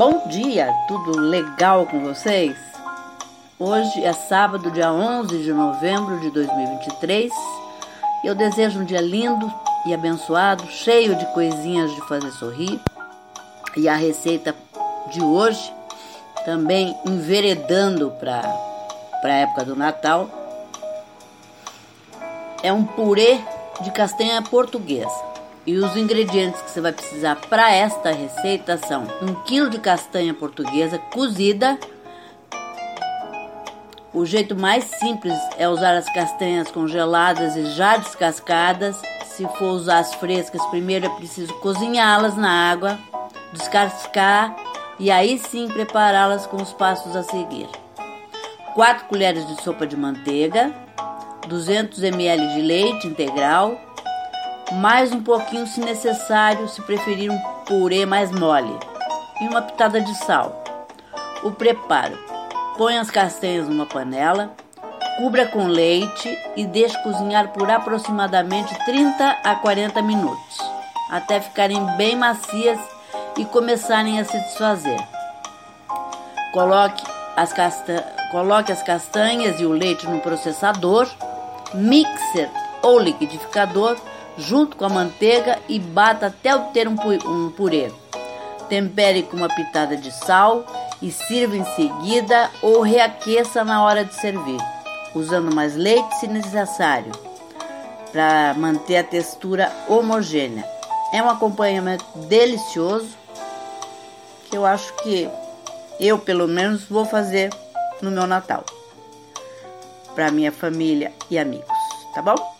Bom dia, tudo legal com vocês? Hoje é sábado, dia 11 de novembro de 2023 e eu desejo um dia lindo e abençoado, cheio de coisinhas de fazer sorrir. E a receita de hoje, também enveredando para a época do Natal, é um purê de castanha portuguesa. E os ingredientes que você vai precisar para esta receita são 1 kg de castanha portuguesa cozida. O jeito mais simples é usar as castanhas congeladas e já descascadas. Se for usar as frescas, primeiro é preciso cozinhá-las na água, descascar e aí sim prepará-las com os passos a seguir. 4 colheres de sopa de manteiga, 200 ml de leite integral, mais um pouquinho se necessário, se preferir um purê mais mole, e uma pitada de sal. O preparo: põe as castanhas numa panela, cubra com leite e deixe cozinhar por aproximadamente 30 a 40 minutos, até ficarem bem macias e começarem a se desfazer. Coloque as, casta... Coloque as castanhas e o leite no processador, mixer ou liquidificador junto com a manteiga e bata até obter um purê. Tempere com uma pitada de sal e sirva em seguida ou reaqueça na hora de servir, usando mais leite se necessário, para manter a textura homogênea. É um acompanhamento delicioso que eu acho que eu, pelo menos, vou fazer no meu Natal para minha família e amigos, tá bom?